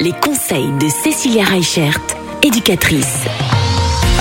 Les conseils de Cécilia Reichert, éducatrice.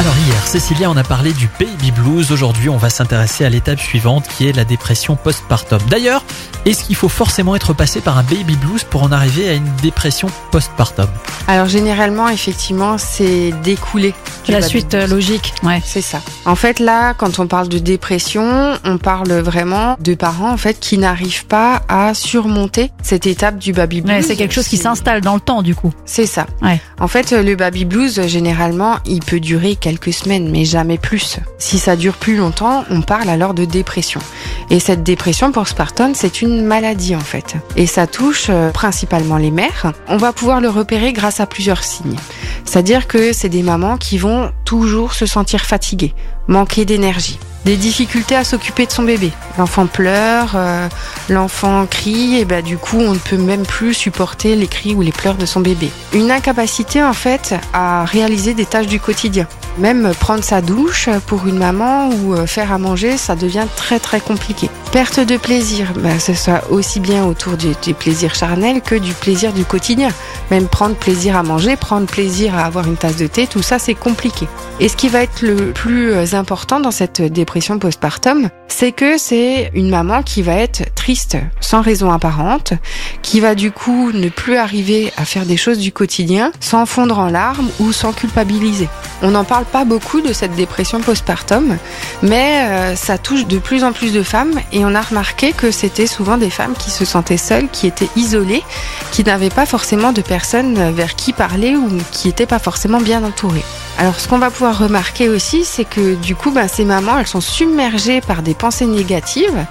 Alors hier, Cécilia, on a parlé du baby blues. Aujourd'hui, on va s'intéresser à l'étape suivante qui est la dépression postpartum. D'ailleurs, est-ce qu'il faut forcément être passé par un baby blues pour en arriver à une dépression postpartum? Alors généralement, effectivement, c'est découlé. La suite blues. euh, logique, ouais. C'est ça. En fait, là, quand on parle de dépression, on parle vraiment de parents en fait qui n'arrivent pas à surmonter cette étape du baby blues. Ouais, c'est quelque chose qui s'installe dans le temps, du coup. C'est ça. Ouais. En fait, le baby blues, généralement, il peut durer quelques semaines, mais jamais plus. Si ça dure plus longtemps, on parle alors de dépression. Et cette dépression postpartum, c'est une maladie en fait. Et ça touche euh, principalement les mères. On va pouvoir le repérer grâce à plusieurs signes. C'est-à-dire que c'est des mamans qui vont toujours se sentir fatiguées, manquer d'énergie, des difficultés à s'occuper de son bébé. L'enfant pleure, euh, l'enfant crie, et ben du coup on ne peut même plus supporter les cris ou les pleurs de son bébé. Une incapacité en fait à réaliser des tâches du quotidien. Même prendre sa douche pour une maman ou euh, faire à manger, ça devient très très compliqué. Perte de plaisir, ben, ce soit aussi bien autour du, du plaisir charnel que du plaisir du quotidien. Même prendre plaisir à manger, prendre plaisir à avoir une tasse de thé, tout ça c'est compliqué. Et ce qui va être le plus euh, important dans cette dépression postpartum, c'est que c'est une maman qui va être triste sans raison apparente, qui va du coup ne plus arriver à faire des choses du quotidien sans fondre en larmes ou sans culpabiliser. On n'en parle pas beaucoup de cette dépression postpartum, mais euh, ça touche de plus en plus de femmes et on a remarqué que c'était souvent des femmes qui se sentaient seules, qui étaient isolées, qui n'avaient pas forcément de personnes vers qui parler ou qui n'étaient pas forcément bien entourées. Alors ce qu'on va pouvoir remarquer aussi, c'est que du coup, ben, ces mamans, elles sont submergées par des pensées négatives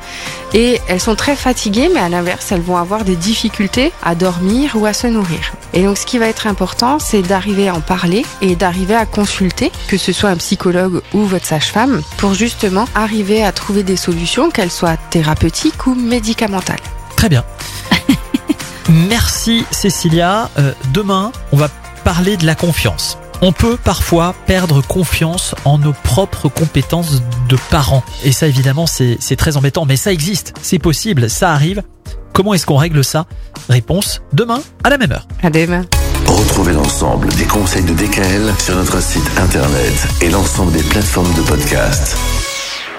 et elles sont très fatiguées, mais à l'inverse, elles vont avoir des difficultés à dormir ou à se nourrir. Et donc ce qui va être important, c'est d'arriver à en parler et d'arriver à consulter, que ce soit un psychologue ou votre sage-femme, pour justement arriver à trouver des solutions, qu'elles soient thérapeutiques ou médicamentales. Très bien. Merci Cécilia. Euh, demain, on va parler de la confiance. On peut parfois perdre confiance en nos propres compétences de parents. Et ça, évidemment, c'est c'est très embêtant. Mais ça existe, c'est possible, ça arrive. Comment est-ce qu'on règle ça? Réponse demain à la même heure. À demain. Retrouvez l'ensemble des conseils de DKL sur notre site internet et l'ensemble des plateformes de podcast.